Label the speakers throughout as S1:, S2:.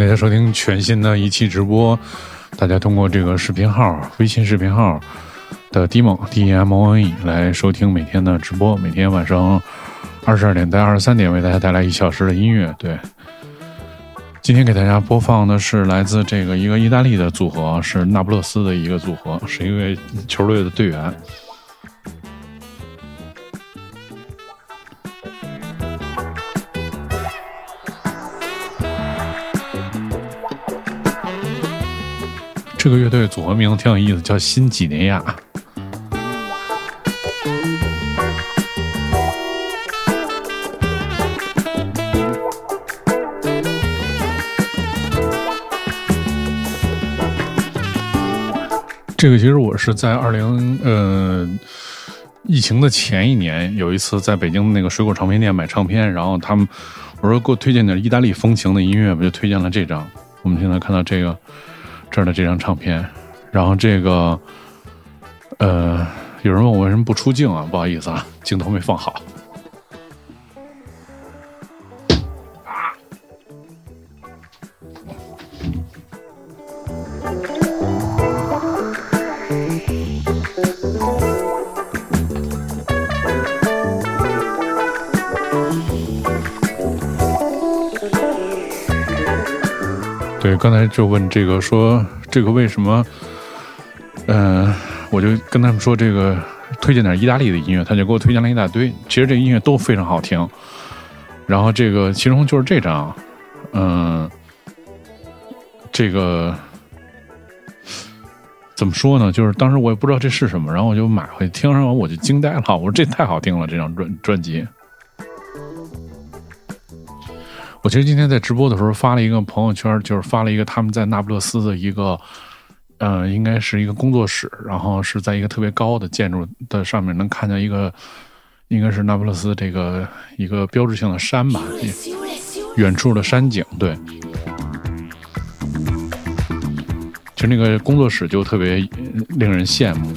S1: 大家收听全新的一期直播。大家通过这个视频号、微信视频号的 D 梦 D E M O N E 来收听每天的直播。每天晚上二十二点到二十三点，为大家带来一小时的音乐。对，今天给大家播放的是来自这个一个意大利的组合，是那不勒斯的一个组合，是一位球队的队员。这个乐队组合名字挺有意思，叫新几内亚。这个其实我是在二零呃疫情的前一年，有一次在北京那个水果唱片店买唱片，然后他们我说给我推荐点意大利风情的音乐，我就推荐了这张。我们现在看到这个。这儿的这张唱片，然后这个，呃，有人问我为什么不出镜啊？不好意思啊，镜头没放好。刚才就问这个说这个为什么？嗯，我就跟他们说这个推荐点意大利的音乐，他就给我推荐了一大堆。其实这音乐都非常好听。然后这个其中就是这张，嗯，这个怎么说呢？就是当时我也不知道这是什么，然后我就买回去听上完我就惊呆了，我说这太好听了，这张专专辑。我其实今天在直播的时候发了一个朋友圈，就是发了一个他们在那不勒斯的一个，呃，应该是一个工作室，然后是在一个特别高的建筑的上面，能看见一个，应该是那不勒斯这个一个标志性的山吧，远处的山景。对，其实那个工作室就特别令人羡慕。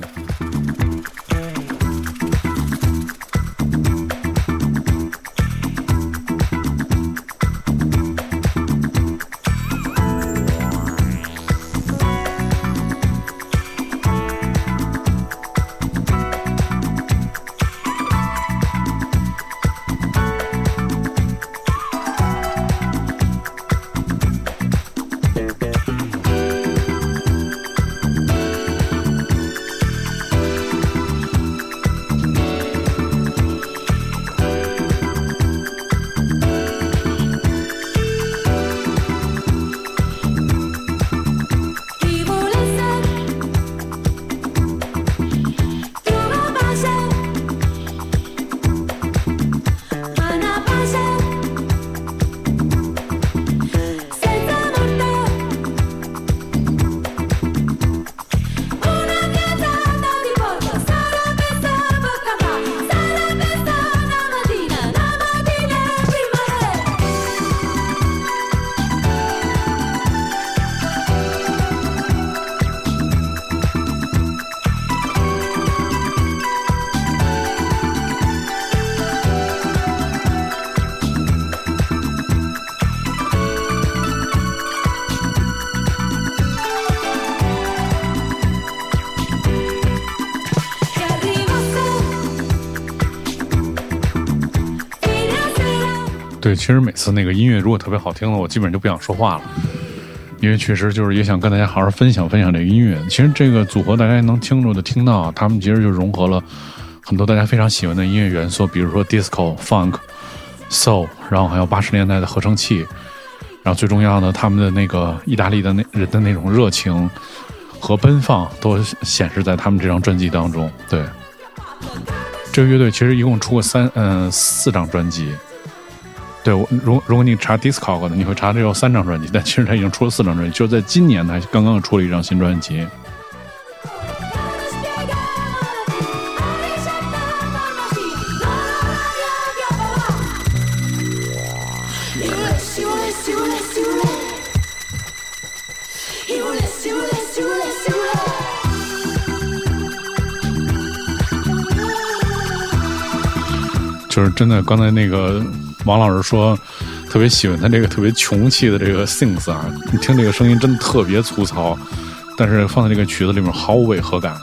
S1: 其实每次那个音乐如果特别好听了，我基本上就不想说话了，因为确实就是也想跟大家好好分享分享这个音乐。其实这个组合大家能清楚的听到，他们其实就融合了很多大家非常喜欢的音乐元素，比如说 disco、funk、soul，然后还有八十年代的合成器，然后最重要的他们的那个意大利的那人的那种热情和奔放，都显示在他们这张专辑当中。对，这个乐队其实一共出过三嗯四张专辑。对，如如果你查 Disco 的，你会查这有三张专辑，但其实他已经出了四张专辑，就在今年他刚刚出了一张新专辑。就是真的，刚才那个。王老师说，特别喜欢他这个特别穷气的这个 s i n g s 啊，你听这个声音真的特别粗糙，但是放在这个曲子里面毫无违和感。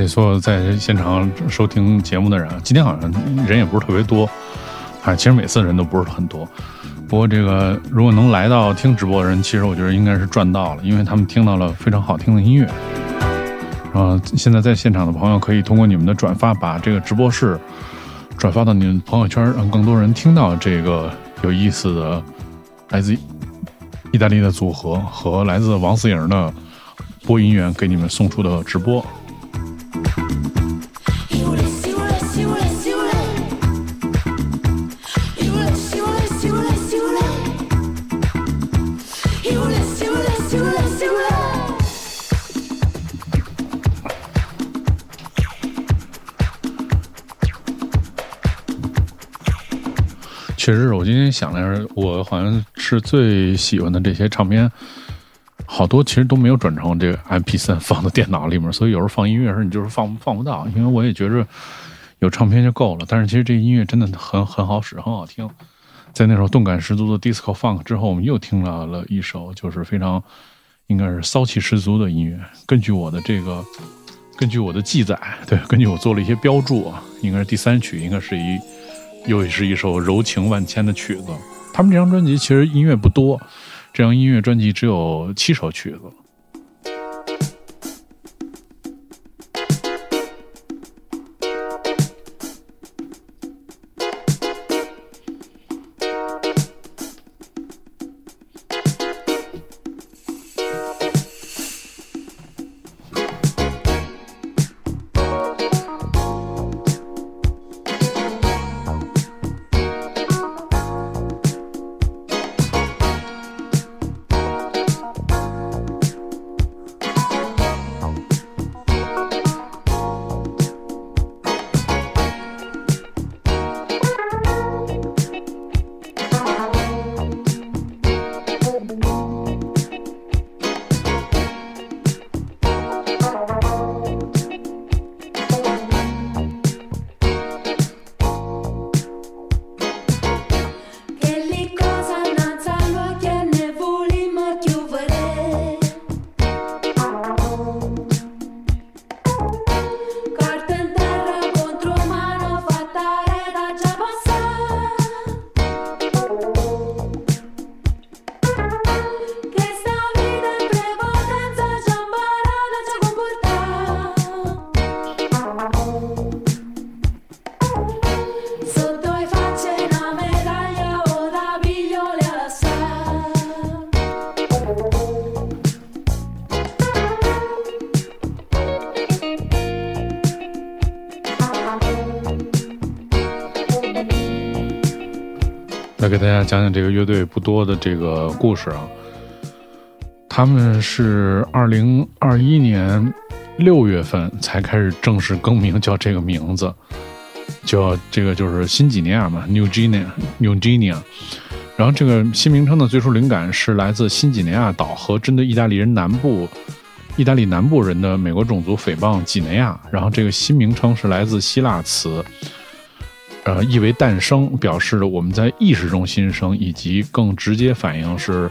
S1: 谢所有在现场收听节目的人。今天好像人也不是特别多，啊，其实每次人都不是很多。不过这个如果能来到听直播的人，其实我觉得应该是赚到了，因为他们听到了非常好听的音乐。啊，现在在现场的朋友可以通过你们的转发，把这个直播室转发到你们朋友圈，让更多人听到这个有意思的来自意大利的组合和来自王思颖的播音员给你们送出的直播。实，我今天想着，我好像是最喜欢的这些唱片，好多其实都没有转成这个 M P 三 放到电脑里面，所以有时候放音乐的时候你就是放放不到，因为我也觉着有唱片就够了。但是其实这音乐真的很很好使，很好听。在那首动感十足的 Disco Funk 之后，我们又听到了一首就是非常应该是骚气十足的音乐。根据我的这个，根据我的记载，对，根据我做了一些标注啊，应该是第三曲，应该是一。又是一首柔情万千的曲子。他们这张专辑其实音乐不多，这张音乐专辑只有七首曲子。给大家讲讲这个乐队不多的这个故事啊。他们是二零二一年六月份才开始正式更名，叫这个名字，叫这个就是新几内亚嘛，New Guinea，New Guinea。然后这个新名称的最初灵感是来自新几内亚岛和针对意大利人南部、意大利南部人的美国种族诽谤几内亚。然后这个新名称是来自希腊词。呃，意为诞生，表示我们在意识中新生，以及更直接反映是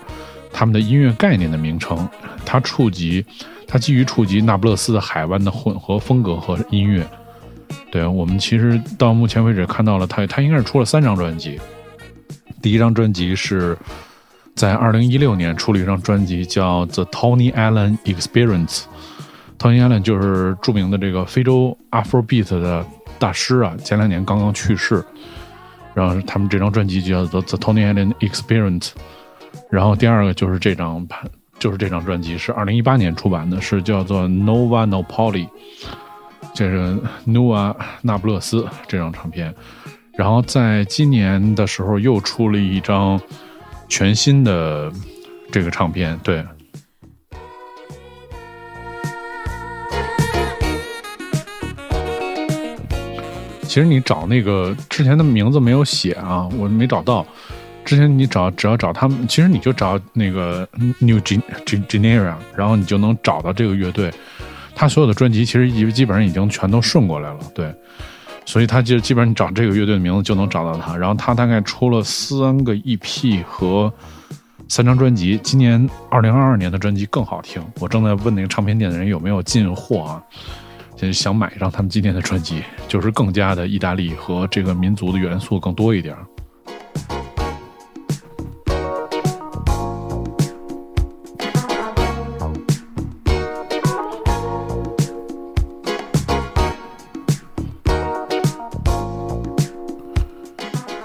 S1: 他们的音乐概念的名称。它触及，它基于触及那不勒斯的海湾的混合风格和音乐。对我们其实到目前为止看到了他，他应该是出了三张专辑。第一张专辑是在二零一六年出了一张专辑，叫《The Tony Allen Experience》。Tony Allen 就是著名的这个非洲 Afrobeat 的。大师啊，前两年刚刚去世，然后他们这张专辑就叫做《The Tony Allen Experience》，然后第二个就是这张盘，就是这张专辑是二零一八年出版的，是叫做《Nova No Poly》，这是 Nova 那不勒斯这张唱片，然后在今年的时候又出了一张全新的这个唱片，对。其实你找那个之前的名字没有写啊，我没找到。之前你找只要找他们，其实你就找那个 New Gen Genera，然后你就能找到这个乐队。他所有的专辑其实基基本上已经全都顺过来了，对。所以他就基本上你找这个乐队的名字就能找到他。然后他大概出了三个 EP 和三张专辑。今年二零二二年的专辑更好听。我正在问那个唱片店的人有没有进货啊。就想买一张他们今天的专辑，就是更加的意大利和这个民族的元素更多一点。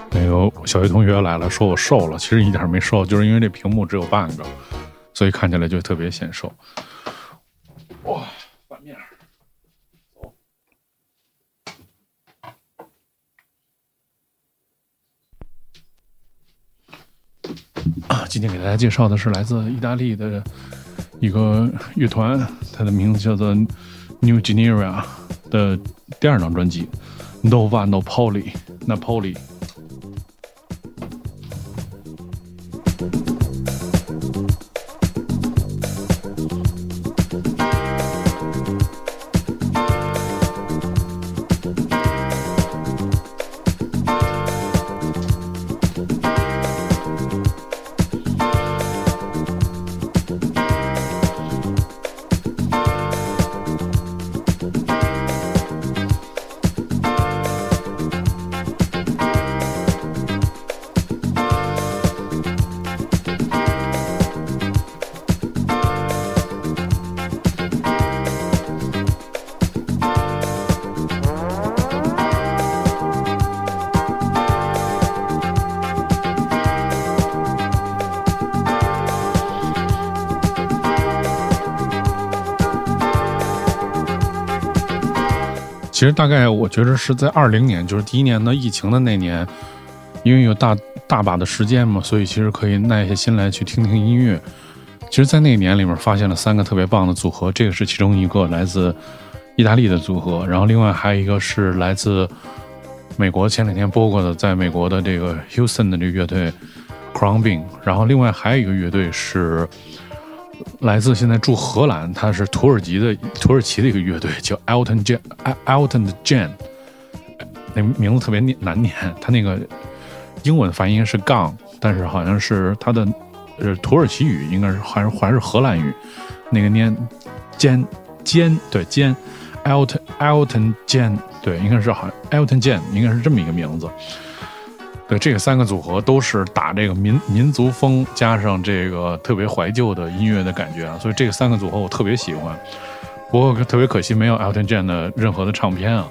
S1: 那个小学同学来了，说我瘦了，其实一点没瘦，就是因为这屏幕只有半个，所以看起来就特别显瘦。哇！啊，今天给大家介绍的是来自意大利的一个乐团，它的名字叫做 New Genera 的第二张专辑《Nova Napoli》，Napoli。其实大概我觉得是在二零年，就是第一年的疫情的那年，因为有大大把的时间嘛，所以其实可以耐下心来去听听音乐。其实，在那一年里面发现了三个特别棒的组合，这个是其中一个来自意大利的组合，然后另外还有一个是来自美国，前两天播过的，在美国的这个 Houston 的这个乐队 Crownbing，然后另外还有一个乐队是。来自现在住荷兰，他是土耳其的土耳其的一个乐队，叫 Elton Jan，Elton Jan，那名字特别难念，他那个英文发音是杠，但是好像是他的呃土耳其语应该是还是还是荷兰语，那个念尖尖对尖，Elton Elton Jan 对应该是好像 Elton Jan 应该是这么一个名字。对，这个三个组合都是打这个民民族风，加上这个特别怀旧的音乐的感觉啊，所以这个三个组合我特别喜欢。不过特别可惜没有 Elton John 的任何的唱片啊。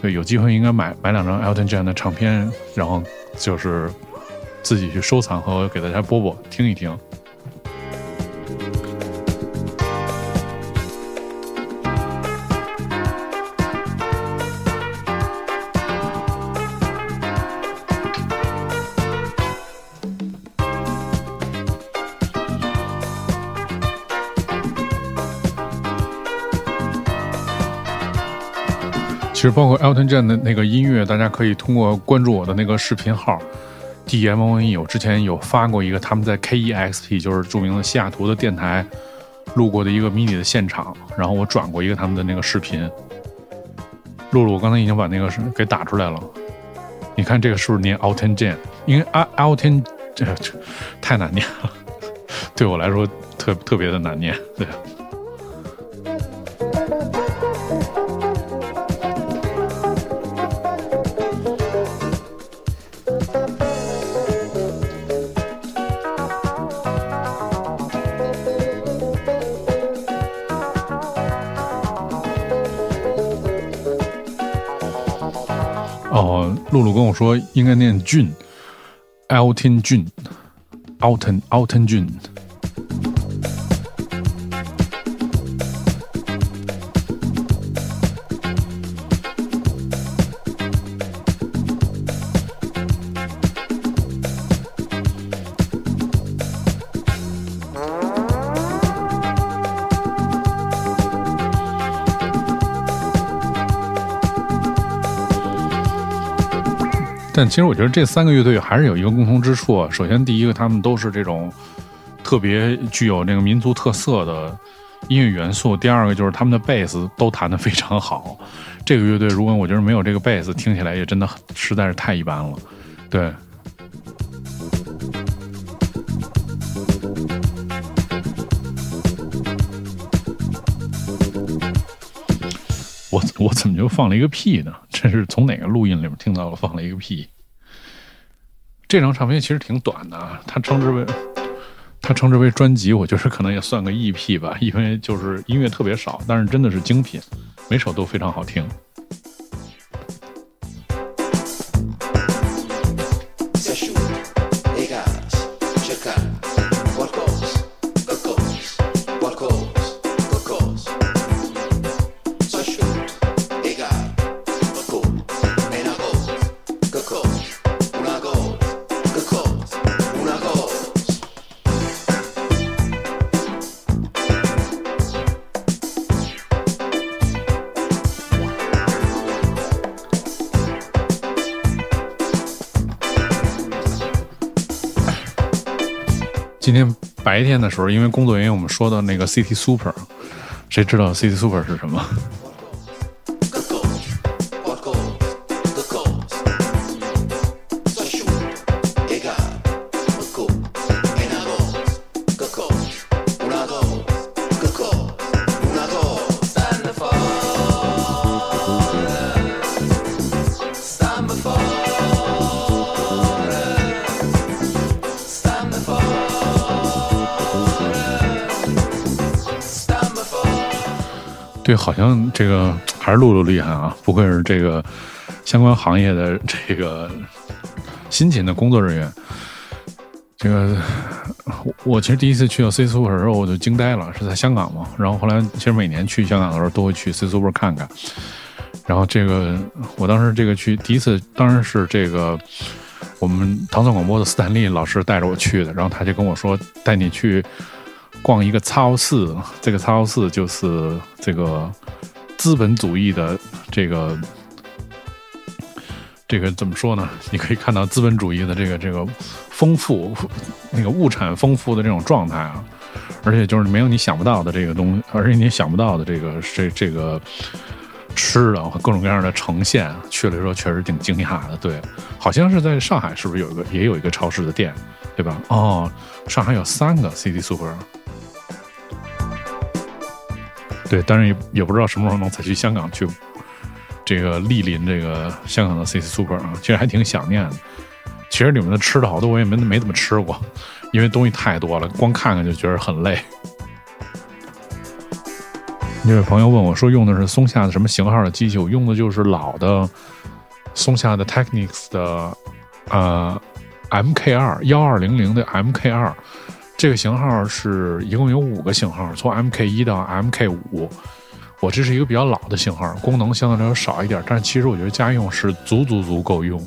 S1: 对，有机会应该买买两张 Elton John 的唱片，然后就是自己去收藏和给大家播播听一听。其实包括 Elton John 的那个音乐，大家可以通过关注我的那个视频号 D M O N E，我之前有发过一个他们在 K E X P，就是著名的西雅图的电台录过的一个迷你的现场，然后我转过一个他们的那个视频。露露，我刚才已经把那个给打出来了，你看这个是不是念 Elton John？因为 Elton 这太难念了，对我来说特特别的难念，对。露跟我说应该念俊，Elton 俊，Elton Elton 俊。但其实我觉得这三个乐队还是有一个共同之处。首先，第一个，他们都是这种特别具有那个民族特色的音乐元素；第二个，就是他们的贝斯都弹得非常好。这个乐队，如果我觉得没有这个贝斯，听起来也真的实在是太一般了。对，我怎么就放了一个屁呢？这是从哪个录音里面听到了放了一个屁？这张唱片其实挺短的啊，它称之为它称之为专辑，我觉得可能也算个 EP 吧，因为就是音乐特别少，但是真的是精品，每首都非常好听。今天白天的时候，因为工作原因，我们说到那个 City Super，谁知道 City Super 是什么？对，好像这个还是露露厉害啊！不愧是这个相关行业的这个辛勤的工作人员。这个我我其实第一次去到 C Super 的时候，我就惊呆了，是在香港嘛。然后后来其实每年去香港的时候，都会去 C Super 看看。然后这个我当时这个去第一次，当然是这个我们唐宋广播的斯坦利老师带着我去的。然后他就跟我说，带你去。逛一个超市，这个超市就是这个资本主义的这个这个怎么说呢？你可以看到资本主义的这个这个丰富，那个物产丰富的这种状态啊，而且就是没有你想不到的这个东西，而且你想不到的这个这这个吃的各种各样的呈现，去了之后确实挺惊讶的。对，好像是在上海，是不是有一个也有一个超市的店，对吧？哦，上海有三个 City Super。对，但是也也不知道什么时候能再去香港去，这个莅临这个香港的 C C Super 啊，其实还挺想念的。其实你们的吃的好多我也没没怎么吃过，因为东西太多了，光看看就觉得很累。那位朋友问我说，用的是松下的什么型号的机器？我用的就是老的松下的 Technics 的呃 MK 二幺二零零的 MK 二。这个型号是一共有五个型号，从 MK 一到 MK 五。我这是一个比较老的型号，功能相对来说少一点，但是其实我觉得家用是足足足够用。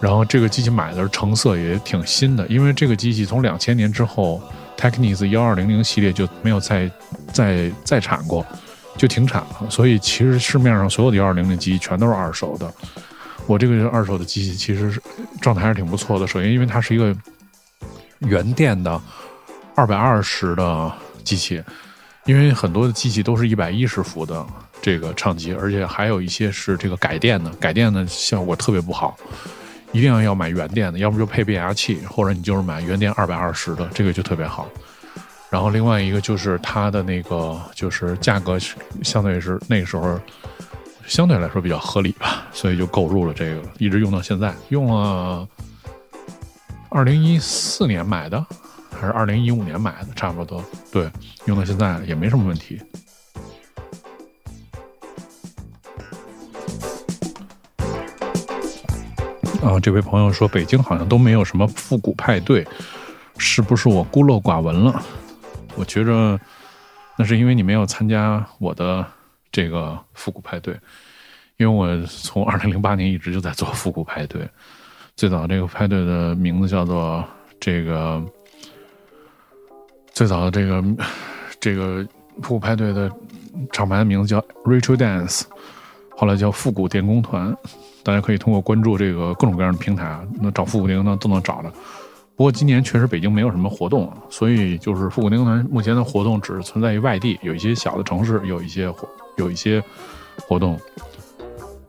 S1: 然后这个机器买的是成色，也挺新的，因为这个机器从两千年之后，Technics 幺二零零系列就没有再再再产过，就停产了。所以其实市面上所有的幺二零零机全都是二手的。我这个二手的机器其实是状态还是挺不错的。首先，因为它是一个原电的二百二十的机器，因为很多的机器都是一百一十伏的这个唱机，而且还有一些是这个改电的，改电的效果特别不好。一定要要买原电的，要不就配变压器，或者你就是买原电二百二十的，这个就特别好。然后另外一个就是它的那个就是价格相对是那个时候相对来说比较合理吧，所以就购入了这个，一直用到现在，用了二零一四年买的还是二零一五年买的，差不多对，用到现在也没什么问题。啊，这位朋友说北京好像都没有什么复古派对，是不是我孤陋寡闻了？我觉着那是因为你没有参加我的这个复古派对，因为我从二零零八年一直就在做复古派对，最早这个派对的名字叫做这个，最早的这个这个复古派对的厂牌的名字叫 Rachel Dance，后来叫复古电工团。大家可以通过关注这个各种各样的平台啊，那找复古电工团都能找着。不过今年确实北京没有什么活动，所以就是复古电工团目前的活动只是存在于外地，有一些小的城市有一些活有一些活动。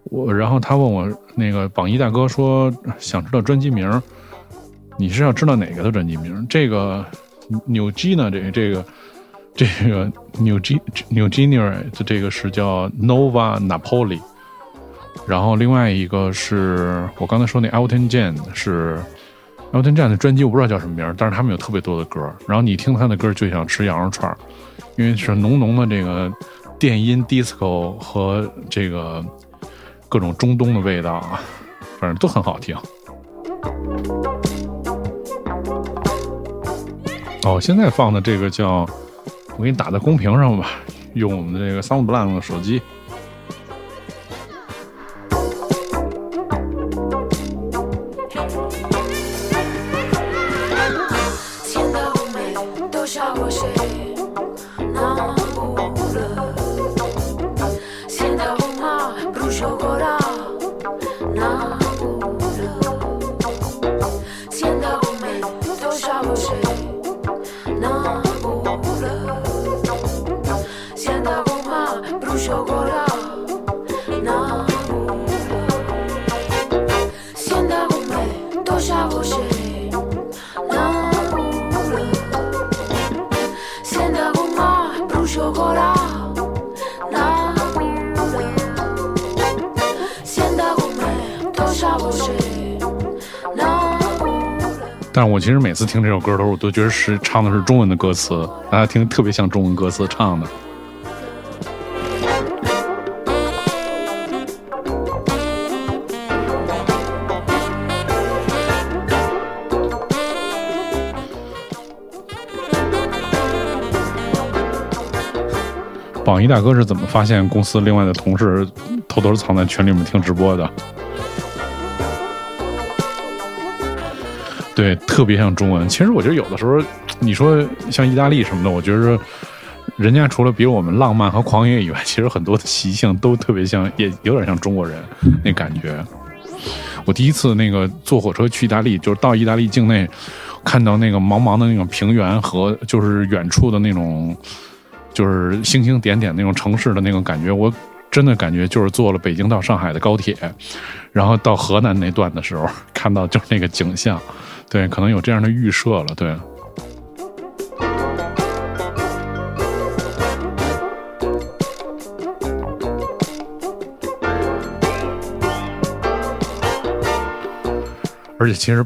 S1: 我然后他问我那个榜一大哥说想知道专辑名，你是要知道哪个的专辑名？这个纽基呢？这个这个这个纽基纽基尼的这个是叫 Nova Napoli。然后另外一个是我刚才说那 Elton John 是 Elton John 的专辑，我不知道叫什么名，但是他们有特别多的歌。然后你听他的歌就想吃羊肉串，因为是浓浓的这个电音 disco 和这个各种中东的味道啊，反正都很好听。哦，现在放的这个叫我给你打在公屏上吧，用我们的这个 SoundBlank 的手机。次听这首歌的时候，我都觉得是唱的是中文的歌词，大家听特别像中文歌词唱的。榜一大哥是怎么发现公司另外的同事偷偷藏在群里面听直播的？对，特别像中文。其实我觉得有的时候，你说像意大利什么的，我觉得人家除了比我们浪漫和狂野以外，其实很多的习性都特别像，也有点像中国人那感觉。我第一次那个坐火车去意大利，就是到意大利境内，看到那个茫茫的那种平原和就是远处的那种就是星星点点那种城市的那种感觉，我真的感觉就是坐了北京到上海的高铁，然后到河南那段的时候看到就是那个景象。对，可能有这样的预设了。对，而且其实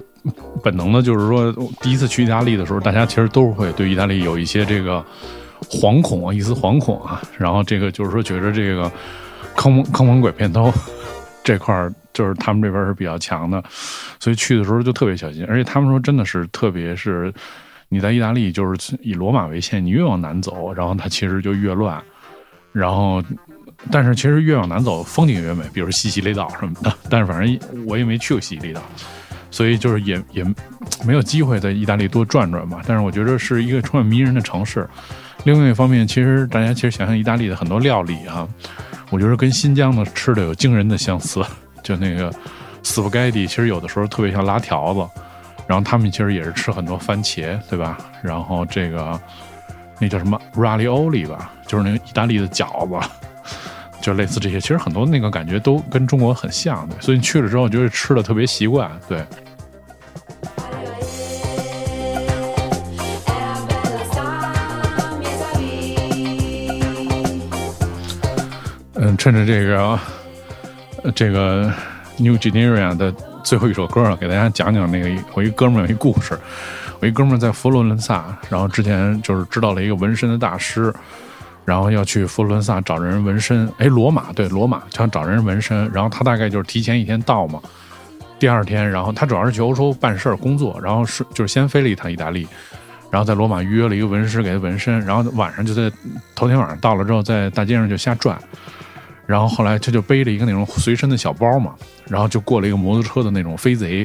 S1: 本能的就是说，第一次去意大利的时候，大家其实都会对意大利有一些这个惶恐啊，一丝惶恐啊。然后这个就是说，觉得这个坑蒙坑蒙拐骗偷这块儿。就是他们这边是比较强的，所以去的时候就特别小心。而且他们说，真的是特别是你在意大利，就是以罗马为线，你越往南走，然后它其实就越乱。然后，但是其实越往南走，风景越美，比如西西里岛什么的。但是反正我也没去过西西里岛，所以就是也也没有机会在意大利多转转嘛。但是我觉得是一个充满迷人的城市。另外一方面，其实大家其实想想意大利的很多料理啊，我觉得跟新疆的吃的有惊人的相似。就那个斯普盖蒂，其实有的时候特别像拉条子。然后他们其实也是吃很多番茄，对吧？然后这个那叫什么 ravioli 吧，就是那个意大利的饺子，就类似这些。其实很多那个感觉都跟中国很像，对所以你去了之后就会吃的特别习惯，对。趁着这个这个 New Generation 的最后一首歌，给大家讲讲那个我一哥们儿有一故事。我一哥们儿在佛罗伦萨，然后之前就是知道了一个纹身的大师，然后要去佛罗伦萨找人纹身。哎，罗马对罗马想找人纹身，然后他大概就是提前一天到嘛。第二天，然后他主要是去欧洲办事儿工作，然后是就是先飞了一趟意大利，然后在罗马预约了一个纹师给他纹身，然后晚上就在头天晚上到了之后，在大街上就瞎转。然后后来他就背着一个那种随身的小包嘛，然后就过了一个摩托车的那种飞贼，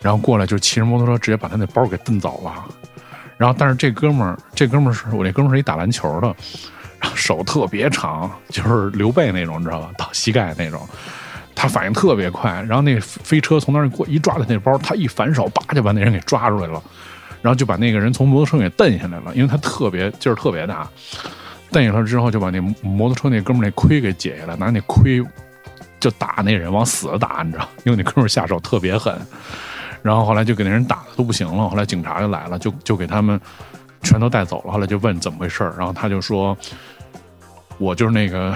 S1: 然后过来就骑着摩托车直接把他那包给蹬走了。然后但是这哥们儿，这哥们儿是我那哥们儿是一打篮球的，然后手特别长，就是刘备那种，你知道吧？到膝盖那种。他反应特别快，然后那飞车从那儿过一抓他那包，他一反手，叭就把那人给抓出来了，然后就把那个人从摩托车给蹬下来了，因为他特别劲儿特别大。蹬下来之后，就把那摩托车那哥们那盔给解下来，拿那盔就打那人，往死打，你知道？因为那哥们下手特别狠。然后后来就给那人打的都不行了。后来警察就来了，就就给他们全都带走了。后来就问怎么回事然后他就说：“我就是那个，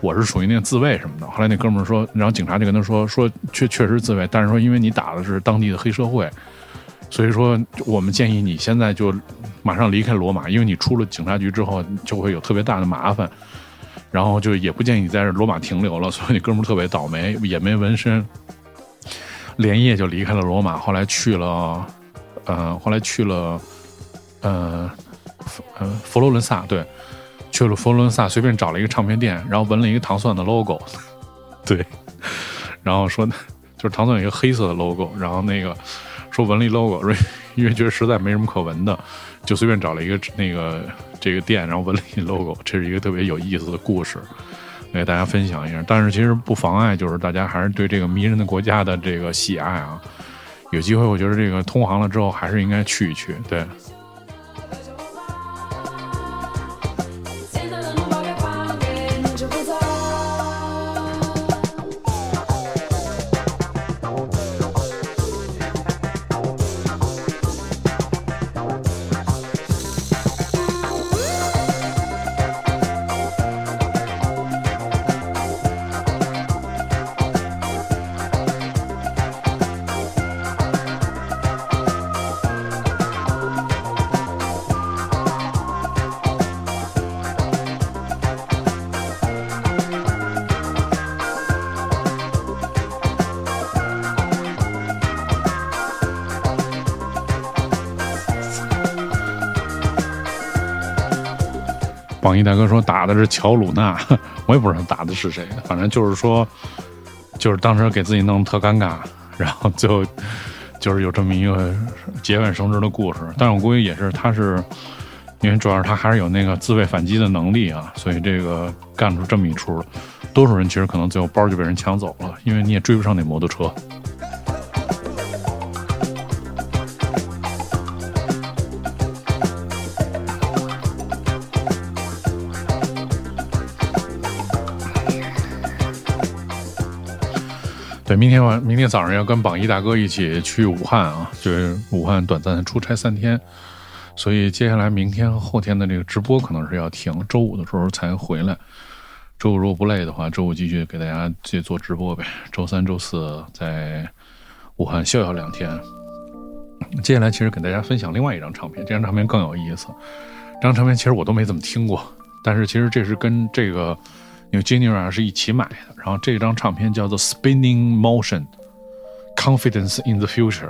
S1: 我是属于那个自卫什么的。”后来那哥们说，然后警察就跟他说：“说确确实自卫，但是说因为你打的是当地的黑社会，所以说我们建议你现在就。”马上离开罗马，因为你出了警察局之后就会有特别大的麻烦，然后就也不建议你在这罗马停留了。所以你哥们儿特别倒霉，也没纹身，连夜就离开了罗马。后来去了，呃，后来去了，呃，呃，佛罗伦萨，对，去了佛罗伦萨，随便找了一个唱片店，然后纹了一个糖蒜的 logo，对，然后说就是糖蒜有一个黑色的 logo，然后那个说纹了一 logo，因为觉得实在没什么可纹的。就随便找了一个那个这个店，然后纹了一 logo，这是一个特别有意思的故事，给大家分享一下。但是其实不妨碍，就是大家还是对这个迷人的国家的这个喜爱啊。有机会，我觉得这个通航了之后，还是应该去一去。对。打的是乔鲁纳，我也不知道打的是谁，反正就是说，就是当时给自己弄特尴尬，然后最后就是有这么一个节外生枝的故事。但是我估计也是，他是因为主要是他还是有那个自卫反击的能力啊，所以这个干出这么一出。多数人其实可能最后包就被人抢走了，因为你也追不上那摩托车。明天晚，明天早上要跟榜一大哥一起去武汉啊，就是武汉短暂出差三天，所以接下来明天和后天的这个直播可能是要停，周五的时候才回来。周五如果不累的话，周五继续给大家继续做直播呗。周三、周四在武汉逍遥两天。接下来其实给大家分享另外一张唱片，这张唱片更有意思。这张唱片其实我都没怎么听过，但是其实这是跟这个。因为 j e n n y 是一起买的，然后这张唱片叫做《Spinning Motion Confidence in the Future》，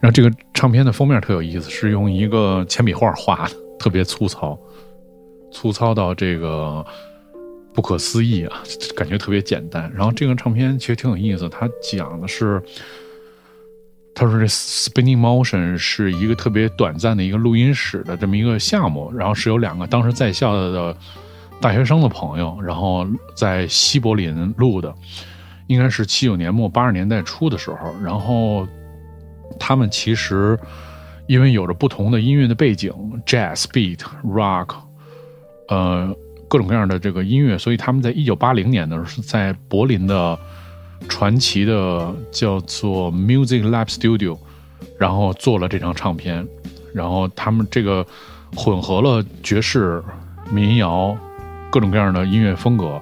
S1: 然后这个唱片的封面特有意思，是用一个铅笔画画的，特别粗糙，粗糙到这个不可思议啊，感觉特别简单。然后这个唱片其实挺有意思，它讲的是。他说这 Spinning Motion 是一个特别短暂的一个录音室的这么一个项目，然后是有两个当时在校的大学生的朋友，然后在西柏林录的，应该是七九年末八十年代初的时候，然后他们其实因为有着不同的音乐的背景，Jazz、Beat、Rock，呃。各种各样的这个音乐，所以他们在一九八零年的时候是在柏林的传奇的叫做 Music Lab Studio，然后做了这张唱片，然后他们这个混合了爵士、民谣各种各样的音乐风格。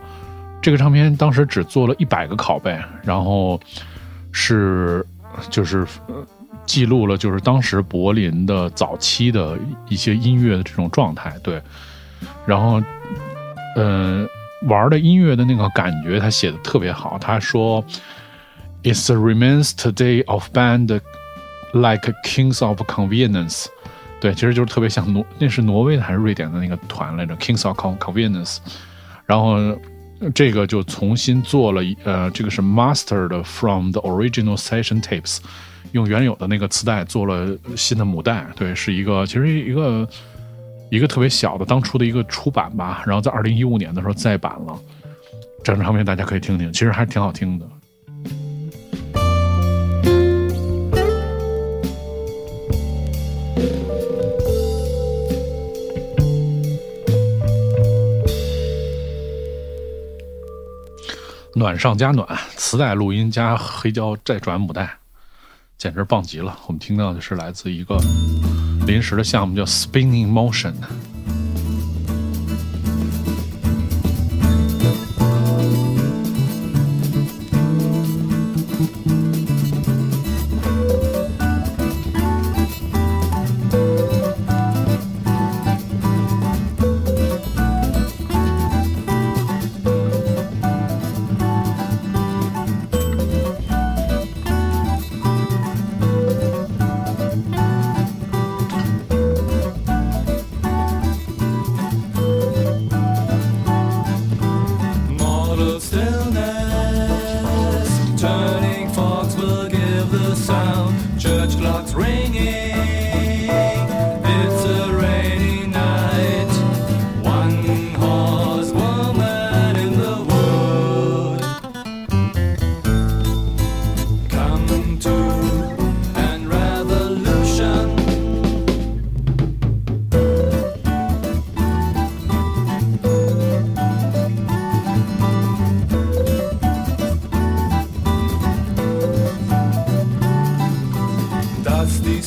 S1: 这个唱片当时只做了一百个拷贝，然后是就是记录了就是当时柏林的早期的一些音乐的这种状态，对，然后。嗯，玩的音乐的那个感觉，他写的特别好。他说：“It remains today of band like kings of convenience。”对，其实就是特别像挪，那是挪威的还是瑞典的那个团来着？Kings of convenience。然后这个就重新做了，呃，这个是 mastered from the original session tapes，用原有的那个磁带做了新的母带。对，是一个其实一个。一个特别小的当初的一个出版吧，然后在二零一五年的时候再版了，这张唱片大家可以听听，其实还是挺好听的。暖上加暖，磁带录音加黑胶再转母带，简直棒极了。我们听到的是来自一个。临时的项目叫 Spinning Motion。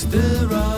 S1: still right.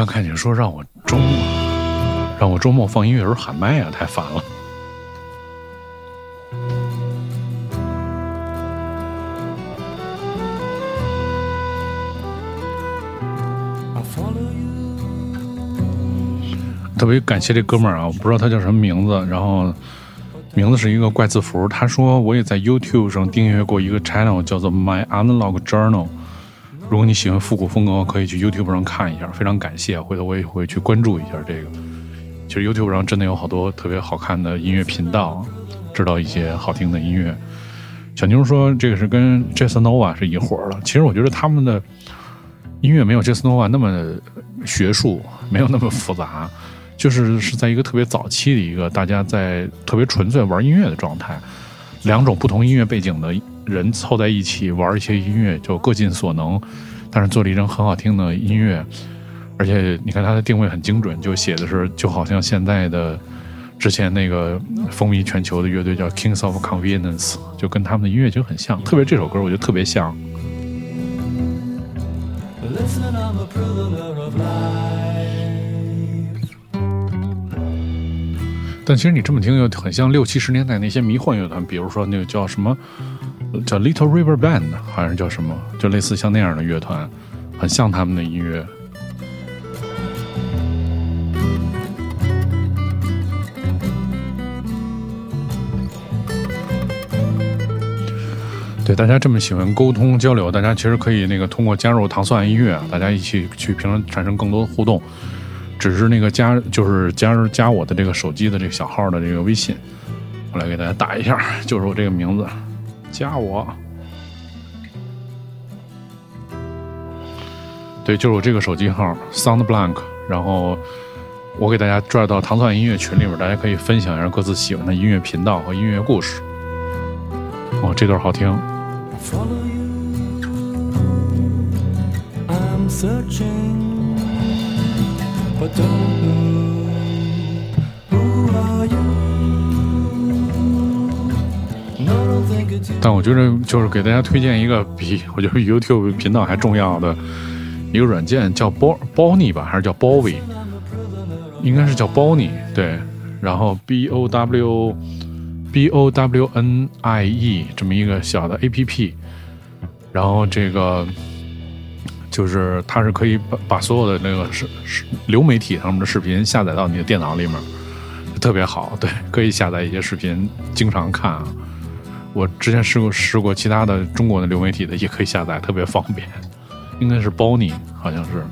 S1: 刚看见说让我周末让我周末放音乐时候喊麦啊，太烦了。特别感谢这哥们儿啊，我不知道他叫什么名字，然后名字是一个怪字符。他说我也在 YouTube 上订阅过一个 channel，叫做 My Analog Journal。如果你喜欢复古风格，可以去 YouTube 上看一下。非常感谢，回头我也会去关注一下这个。其实 YouTube 上真的有好多特别好看的音乐频道，知道一些好听的音乐。小妞说这个是跟 Jason Nova 是一伙的。其实我觉得他们的音乐没有 Jason Nova 那么学术，没有那么复杂。就是是在一个特别早期的一个大家在特别纯粹玩音乐的状态，两种不同音乐背景的人凑在一起玩一些音乐，就各尽所能，但是做了一张很好听的音乐，而且你看它的定位很精准，就写的是就好像现在的之前那个风靡全球的乐队叫 Kings of Convenience，就跟他们的音乐就很像，特别这首歌我觉得特别像。但其实你这么听又很像六七十年代那些迷幻乐团，比如说那个叫什么，叫 Little River Band，好像叫什么，就类似像那样的乐团，很像他们的音乐。对大家这么喜欢沟通交流，大家其实可以那个通过加入糖蒜音乐，大家一起去评论，产生更多的互动。只是那个加，就是加加我的这个手机的这个小号的这个微信，我来给大家打一下，就是我这个名字，加我。对，就是我这个手机号 Sound Blank，然后我给大家拽到糖蒜音乐群里面，大家可以分享一下各自喜欢的音乐频道和音乐故事。哦，这段好听。但我觉得，就是给大家推荐一个比我觉得 YouTube 频道还重要的一个软件，叫 b o n n y 吧，还是叫 Bowie？应该是叫 b o n n y 对。然后 B O W B O W N I E 这么一个小的 APP，然后这个。就是它是可以把把所有的那个是是流媒体上面的视频下载到你的电脑里面，特别好。对，可以下载一些视频，经常看啊。我之前试过试过其他的中国的流媒体的，也可以下载，特别方便。应该是包你，好像是。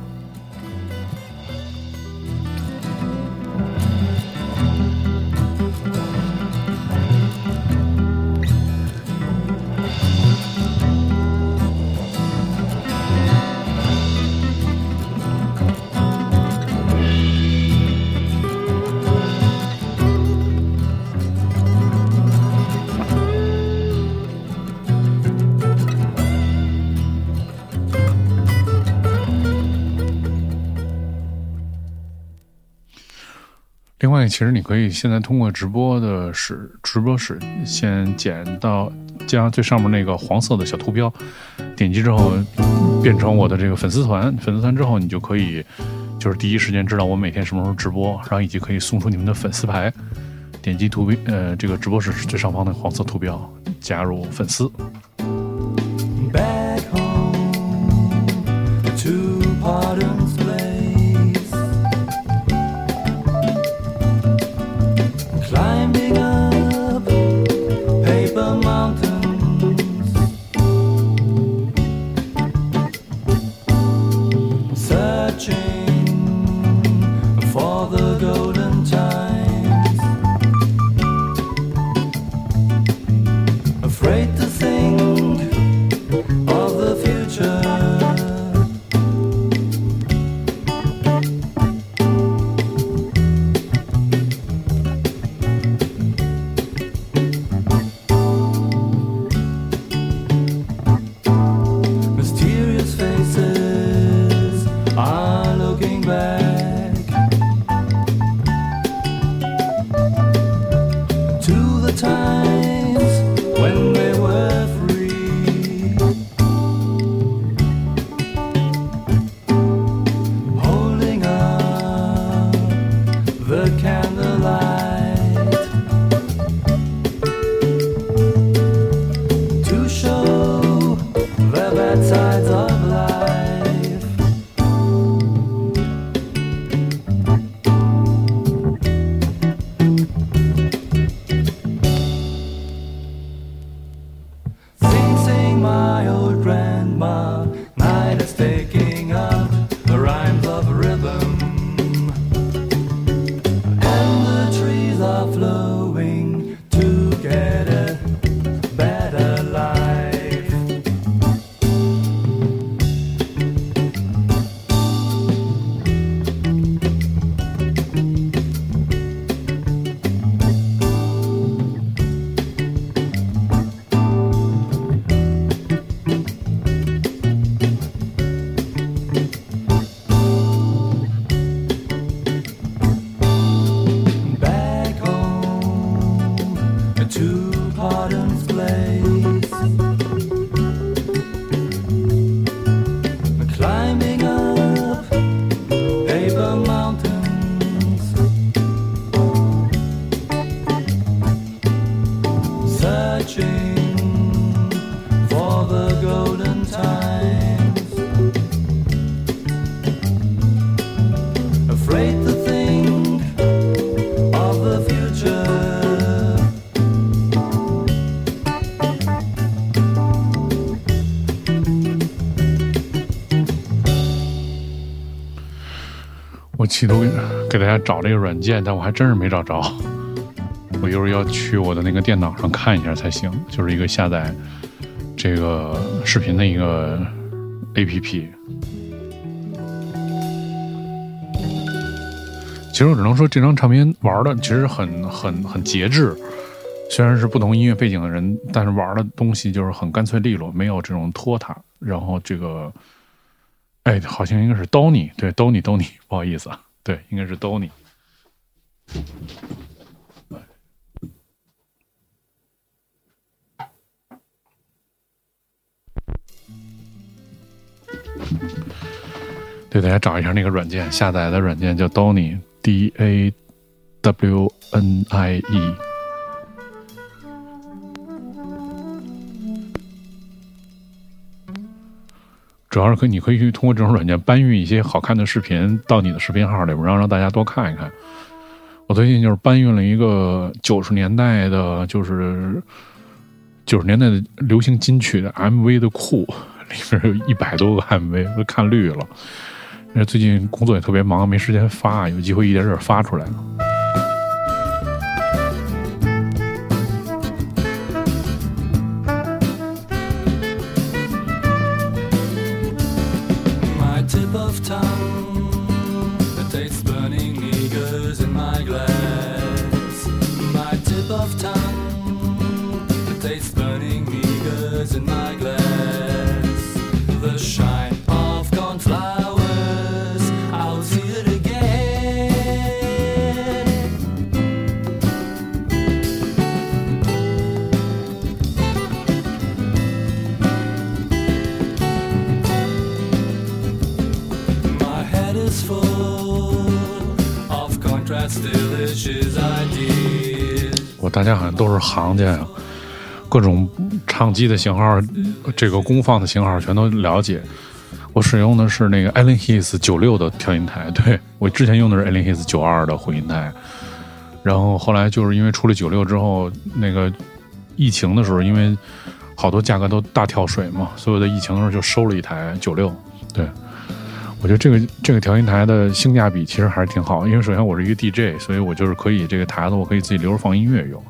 S1: 另外，其实你可以现在通过直播的室直播室，先剪到加最上面那个黄色的小图标，点击之后变成我的这个粉丝团。粉丝团之后，你就可以就是第一时间知道我每天什么时候直播，然后以及可以送出你们的粉丝牌。点击图标，呃，这个直播室最上方的黄色图标，加入粉丝。企图给大家找这个软件，但我还真是没找着。我一会儿要去我的那个电脑上看一下才行。就是一个下载这个视频的一个 APP。其实我只能说，这张唱片玩的其实很很很节制。虽然是不同音乐背景的人，但是玩的东西就是很干脆利落，没有这种拖沓。然后这个。哎，好像应该是 Donny，对，Donny，Donny，不好意思啊，对，应该是 Donny。对，大家找一下那个软件，下载的软件叫 Donny，D A W N I E。主要是可你可以去通过这种软件搬运一些好看的视频到你的视频号里边，然后让大家多看一看。我最近就是搬运了一个九十年代的，就是九十年代的流行金曲的 MV 的库，里面有一百多个 MV，都看绿了。那最近工作也特别忙，没时间发，有机会一点点发出来。家好像都是行家呀，各种唱机的型号，这个功放的型号全都了解。我使用的是那个 Allen His 九六的调音台，对我之前用的是 Allen His 九二的混音台，然后后来就是因为出了九六之后，那个疫情的时候，因为好多价格都大跳水嘛，所有的疫情的时候就收了一台九六，对。我觉得这个这个调音台的性价比其实还是挺好，因为首先我是一个 DJ，所以我就是可以这个台子我可以自己留着放音乐用，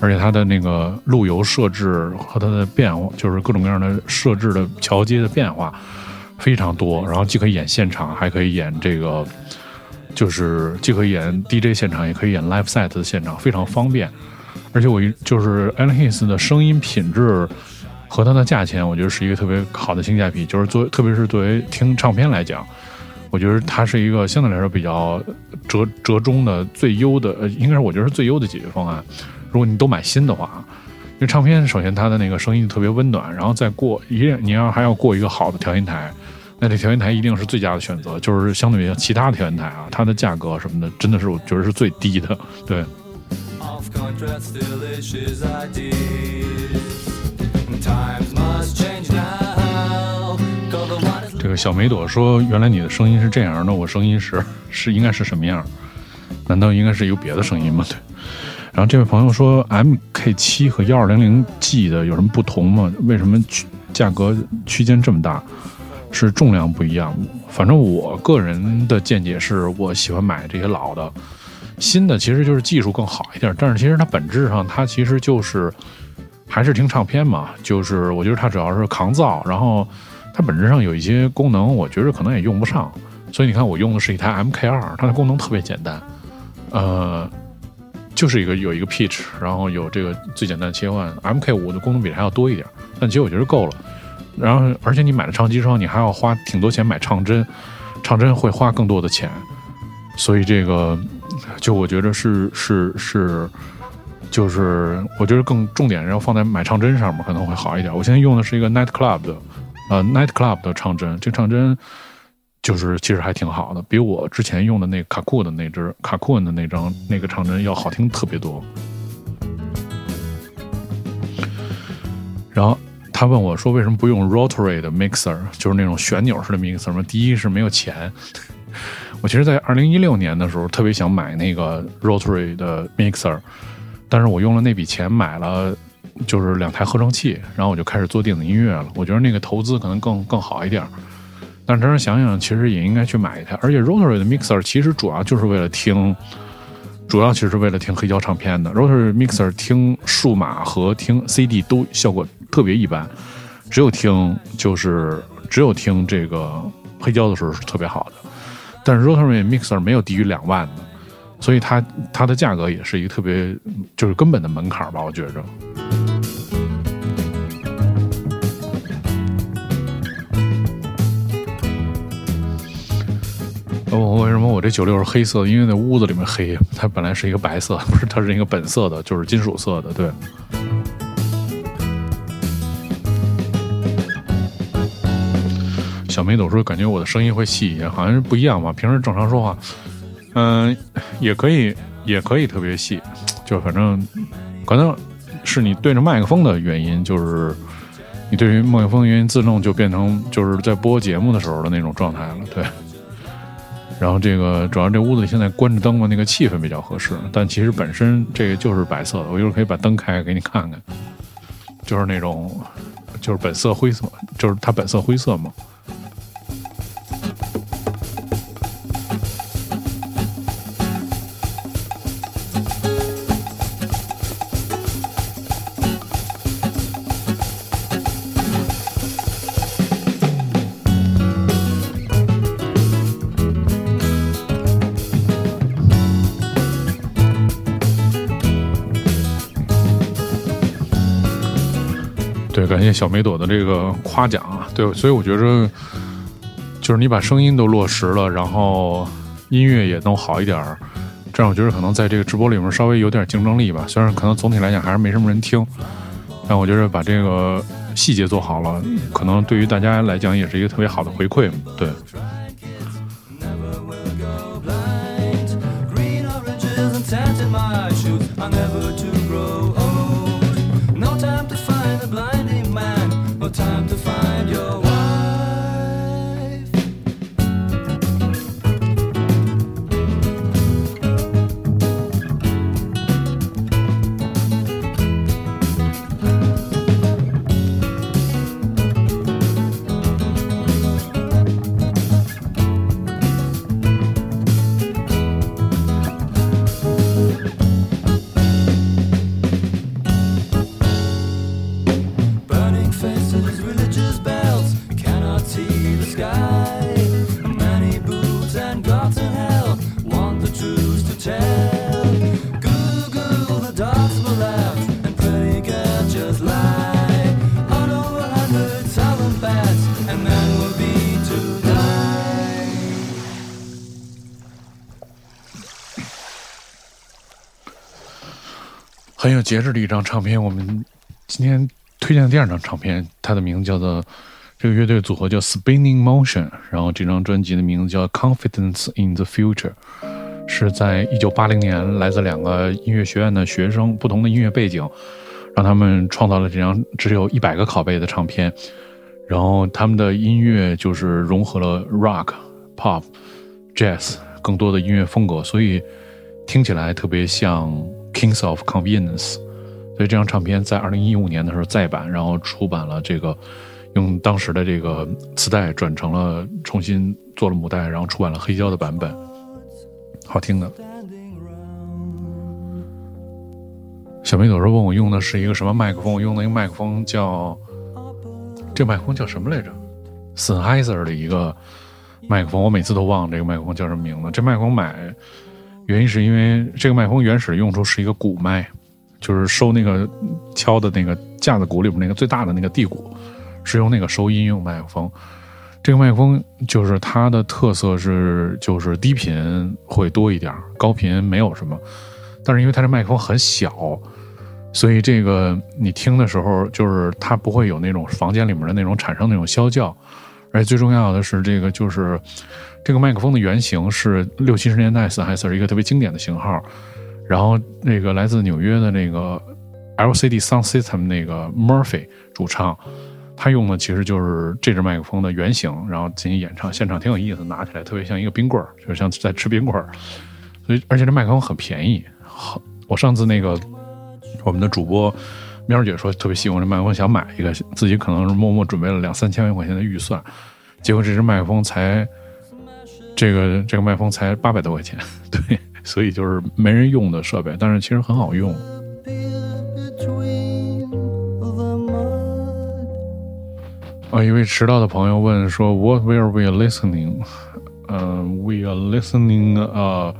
S1: 而且它的那个路由设置和它的变化，就是各种各样的设置的桥接的变化非常多，然后既可以演现场，还可以演这个，就是既可以演 DJ 现场，也可以演 live set 的现场，非常方便。而且我就是 Alan His 的声音品质。和它的价钱，我觉得是一个特别好的性价比。就是作为，特别是作为听唱片来讲，我觉得它是一个相对来说比较折折中的最优的，呃，应该是我觉得是最优的解决方案。如果你都买新的话啊，因为唱片首先它的那个声音特别温暖，然后再过一定你要还要过一个好的调音台，那这调音台一定是最佳的选择。就是相对于其他调音台啊，它的价格什么的，真的是我觉得是最低的。对。这个小梅朵说：“原来你的声音是这样，那我声音是 是应该是什么样？难道应该是有别的声音吗？”对，然后这位朋友说，MK 七和幺二零零 G 的有什么不同吗？为什么区价格区间这么大？是重量不一样？反正我个人的见解是我喜欢买这些老的，新的其实就是技术更好一点，但是其实它本质上它其实就是还是听唱片嘛，就是我觉得它主要是抗噪，然后它本质上有一些功能，我觉得可能也用不上。所以你看，我用的是一台 MK 二，它的功能特别简单，呃，就是一个有一个 pitch，然后有这个最简单的切换。MK 五的功能比它要多一点，但其实我觉得够了。然后，而且你买了唱机之后，你还要花挺多钱买唱针，唱针会花更多的钱。所以这个，就我觉得是是是，就是我觉得更重点要放在买唱针上面可能会好一点。我现在用的是一个 Night Club 的，呃，Night Club 的唱针，这唱针。就是其实还挺好的，比我之前用的那卡库的那只卡库的那张那个唱针要好听特别多。然后他问我说：“为什么不用 rotary 的 mixer，就是那种旋钮式的 mixer 吗？”第一是没有钱。我其实，在二零一六年的时候特别想买那个 rotary 的 mixer，但是我用了那笔钱买了就是两台合成器，然后我就开始做电子音乐了。我觉得那个投资可能更更好一点。但是想想，其实也应该去买一台。而且 Rotary 的 Mixer 其实主要就是为了听，主要其实是为了听黑胶唱片的。Rotary Mixer 听数码和听 CD 都效果特别一般，只有听就是只有听这个黑胶的时候是特别好的。但是 Rotary Mixer 没有低于两万的，所以它它的价格也是一个特别就是根本的门槛吧，我觉着。我为什么我这九六是黑色？因为那屋子里面黑，它本来是一个白色，不是，它是一个本色的，就是金属色的。对。小梅总说感觉我的声音会细一些，好像是不一样吧？平时正常说话，嗯，也可以，也可以特别细，就反正可能是你对着麦克风的原因，就是你对于麦克风的原因自动就变成就是在播节目的时候的那种状态了，对。然后这个主要这屋子里现在关着灯嘛，那个气氛比较合适。但其实本身这个就是白色的，我一会儿可以把灯开给你看看，就是那种，就是本色灰色，就是它本色灰色嘛。小梅朵的这个夸奖啊，对，所以我觉着，就是你把声音都落实了，然后音乐也弄好一点儿，这样我觉得可能在这个直播里面稍微有点竞争力吧。虽然可能总体来讲还是没什么人听，但我觉得把这个细节做好了，可能对于大家来讲也是一个特别好的回馈，对。很有节制的一张唱片。我们今天推荐的第二张唱片，它的名字叫做这个乐队组合叫 Spinning Motion，然后这张专辑的名字叫 Confidence in the Future，是在一九八零年来自两个音乐学院的学生，不同的音乐背景，让他们创造了这张只有一百个拷贝的唱片。然后他们的音乐就是融合了 Rock、Pop、Jazz 更多的音乐风格，所以听起来特别像。Kings of Convenience》，所以这张唱片在二零一五年的时候再版，然后出版了这个用当时的这个磁带转成了重新做了母带，然后出版了黑胶的版本，好听的。小梅有时候问我用的是一个什么麦克风，我用的一个麦克风叫这麦克风叫什么来着？Sennheiser 的一个麦克风，我每次都忘了这个麦克风叫什么名字。这麦克风买原因是因为这个麦克风原始用处是一个鼓麦，就是收那个敲的那个架子鼓里边那个最大的那个地鼓，是用那个收音用麦克风。这个麦克风就是它的特色是就是低频会多一点，高频没有什么。但是因为它这麦克风很小。所以这个你听的时候，就是它不会有那种房间里面的那种产生那种啸叫，而且最重要的是，这个就是这个麦克风的原型是六七十年代斯海瑟一个特别经典的型号，然后那个来自纽约的那个 LCD Sound System 那个 Murphy 主唱，他用的其实就是这支麦克风的原型，然后进行演唱，现场挺有意思，拿起来特别像一个冰棍儿，就像在吃冰棍儿，所以而且这麦克风很便宜，好，我上次那个。我们的主播喵姐说特别喜欢这麦克风，想买一个，自己可能是默默准备了两三千万块钱的预算，结果这支麦克风才这个这个麦克风才八百多块钱，对，所以就是没人用的设备，但是其实很好用。啊，一位迟到的朋友问说：“What were we listening？” 嗯，We are listening. 呃，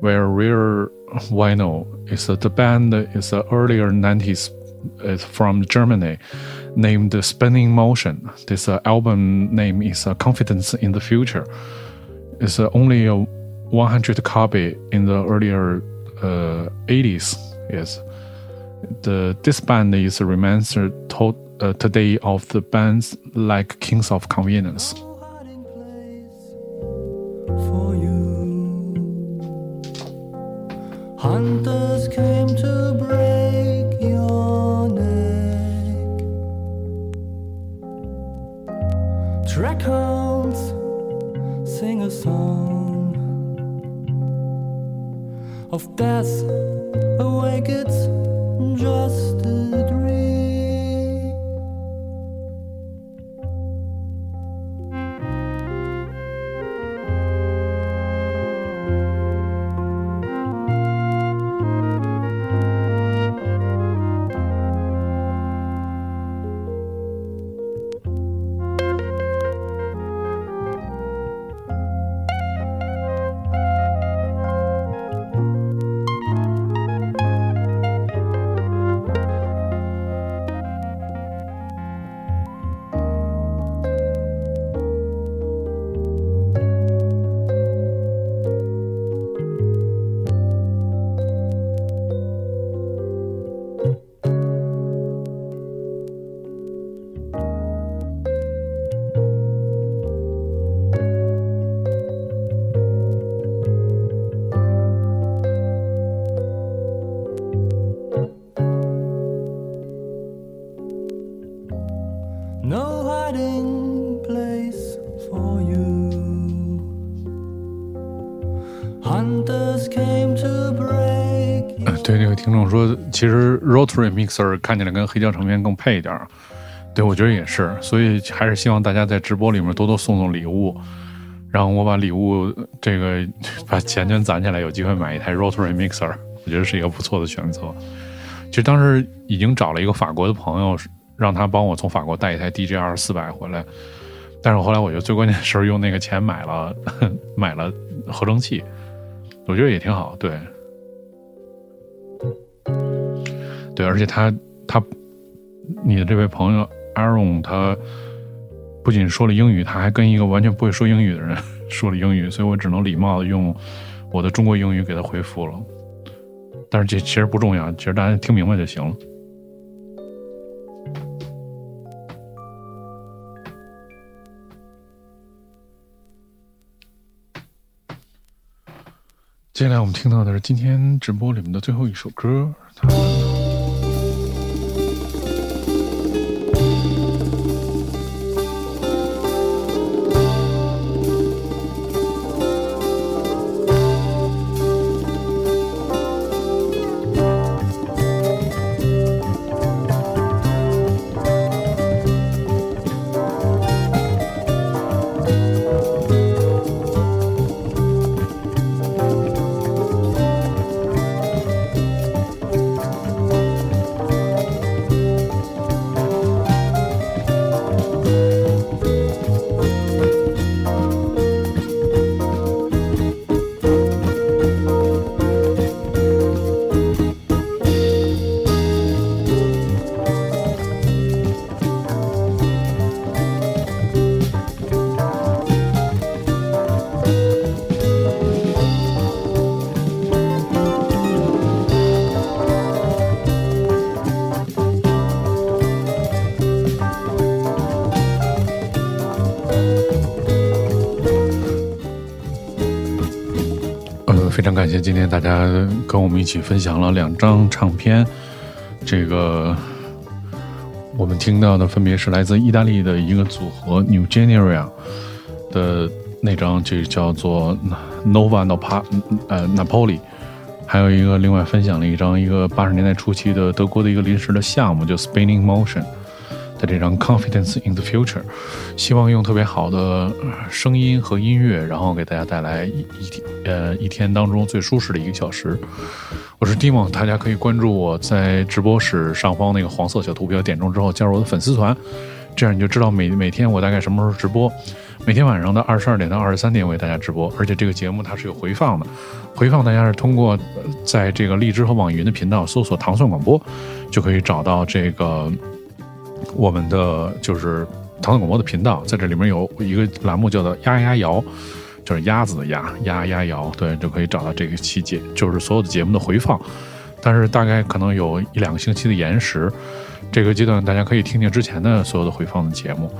S1: Where we're vinyl is the band is the earlier 90s it's from Germany named Spinning Motion. This uh, album name is uh, Confidence in the Future. It's uh, only a 100 copy in the earlier 80s. Yes, the this band is a uh, today of the bands like Kings of Convenience. Hunters came to break your neck. Track hounds sing a song of death. Awake, it's just 其实 rotary mixer 看起来跟黑胶唱片更配一点儿。对我觉得也是，所以还是希望大家在直播里面多多送送礼物，然后我把礼物这个把钱全攒起来，有机会买一台 rotary mixer，我觉得是一个不错的选择。其实当时已经找了一个法国的朋友，让他帮我从法国带一台 DJR 四百回来，但是后来我觉得最关键的是用那个钱买了 买了合成器。我觉得也挺好，对，对，而且他他，你的这位朋友 Aaron，他不仅说了英语，他还跟一个完全不会说英语的人 说了英语，所以我只能礼貌的用我的中国英语给他回复了。但是这其实不重要，其实大家听明白就行了。接下来我们听到的是今天直播里面的最后一首歌。今天大家跟我们一起分享了两张唱片。这个我们听到的分别是来自意大利的一个组合 New Generation 的那张，就是叫做 Nova Napa 呃 Napoli，还有一个另外分享了一张一个八十年代初期的德国的一个临时的项目，叫 Spinning Motion。的这张 Confidence in the Future，希望用特别好的声音和音乐，然后给大家带来一一天呃一天当中最舒适的一个小时。我是 Dimon，大家可以关注我在直播室上方那个黄色小图标，点中之后加入我的粉丝团，这样你就知道每每天我大概什么时候直播。每天晚上的二十二点到二十三点为大家直播，而且这个节目它是有回放的，回放大家是通过在这个荔枝和网易云的频道搜索“糖蒜广播”，就可以找到这个。我们的就是唐宋广播的频道，在这里面有一个栏目叫做“鸭鸭摇”，就是鸭子的鸭，鸭鸭摇，对，就可以找到这个期节，就是所有的节目的回放。但是大概可能有一两个星期的延时，这个阶段大家可以听听之前的所有的回放的节目。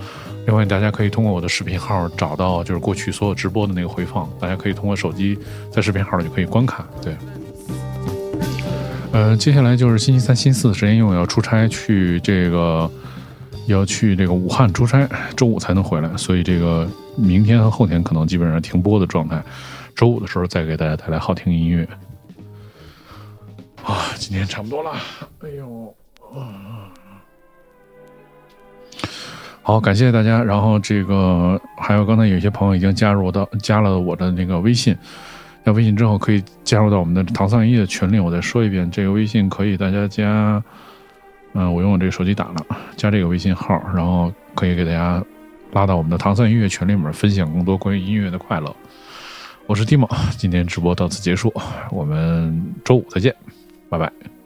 S1: 另外，大家可以通过我的视频号找到就是过去所有直播的那个回放，大家可以通过手机在视频号里就可以观看。对。呃，接下来就是星期三、星期四的时间，因为我要出差去这个，要去这个武汉出差，周五才能回来，所以这个明天和后天可能基本上停播的状态。周五的时候再给大家带来好听音乐。啊，今天差不多了。哎呦，好，感谢大家。然后这个还有刚才有些朋友已经加入到加了我的那个微信。加微信之后可以加入到我们的唐三一的群里。我再说一遍，这个微信可以大家加，嗯，我用我这个手机打了，加这个微信号，然后可以给大家拉到我们的唐三音乐群里面，分享更多关于音乐的快乐。我是蒂莫，今天直播到此结束，我们周五再见，拜拜。